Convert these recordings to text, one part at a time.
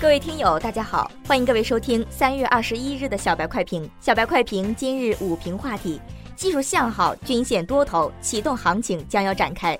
各位听友，大家好，欢迎各位收听三月二十一日的小白快评。小白快评今日午评话题：技术向好，均线多头启动行情将要展开。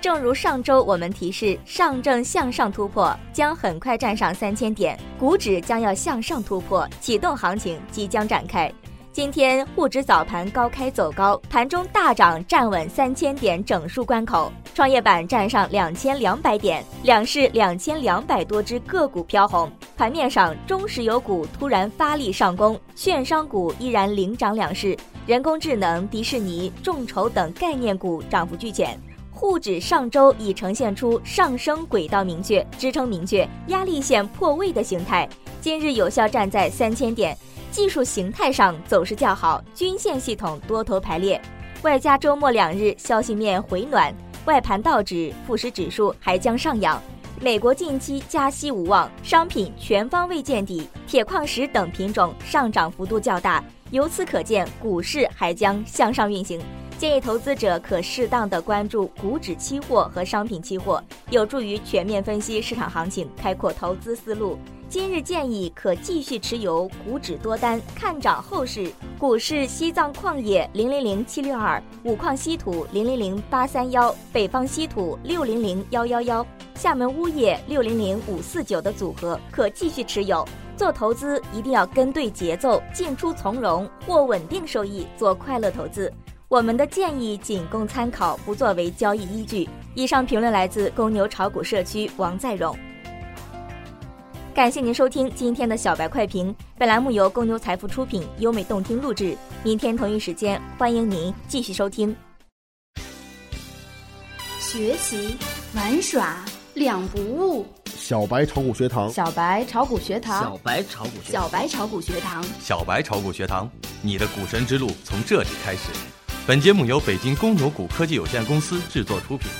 正如上周我们提示，上证向上突破将很快站上三千点，股指将要向上突破，启动行情即将展开。今天沪指早盘高开走高，盘中大涨，站稳三千点整数关口。创业板站上两千两百点，两市两千两百多只个股飘红。盘面上，中石油股突然发力上攻，券商股依然领涨两市，人工智能、迪士尼、众筹等概念股涨幅巨减。沪指上周已呈现出上升轨道明确、支撑明确、压力线破位的形态，今日有效站在三千点。技术形态上走势较好，均线系统多头排列，外加周末两日消息面回暖，外盘道指、富时指数还将上扬。美国近期加息无望，商品全方位见底，铁矿石等品种上涨幅度较大，由此可见股市还将向上运行。建议投资者可适当的关注股指期货和商品期货，有助于全面分析市场行情，开阔投资思路。今日建议可继续持有股指多单，看涨后市。股市西藏矿业零零零七六二，五矿稀土零零零八三幺，北方稀土六零零幺幺幺，厦门钨业六零零五四九的组合可继续持有。做投资一定要跟对节奏，进出从容，获稳定收益，做快乐投资。我们的建议仅供参考，不作为交易依据。以上评论来自公牛炒股社区王在荣。感谢您收听今天的小白快评，本栏目由公牛财富出品，优美动听录制。明天同一时间，欢迎您继续收听。学习玩耍两不误，小白炒股学堂，小白炒股学堂，小白炒股学小白炒股学堂，小白炒股学堂，你的股神之路从这里开始。本节目由北京公牛股科技有限公司制作出品。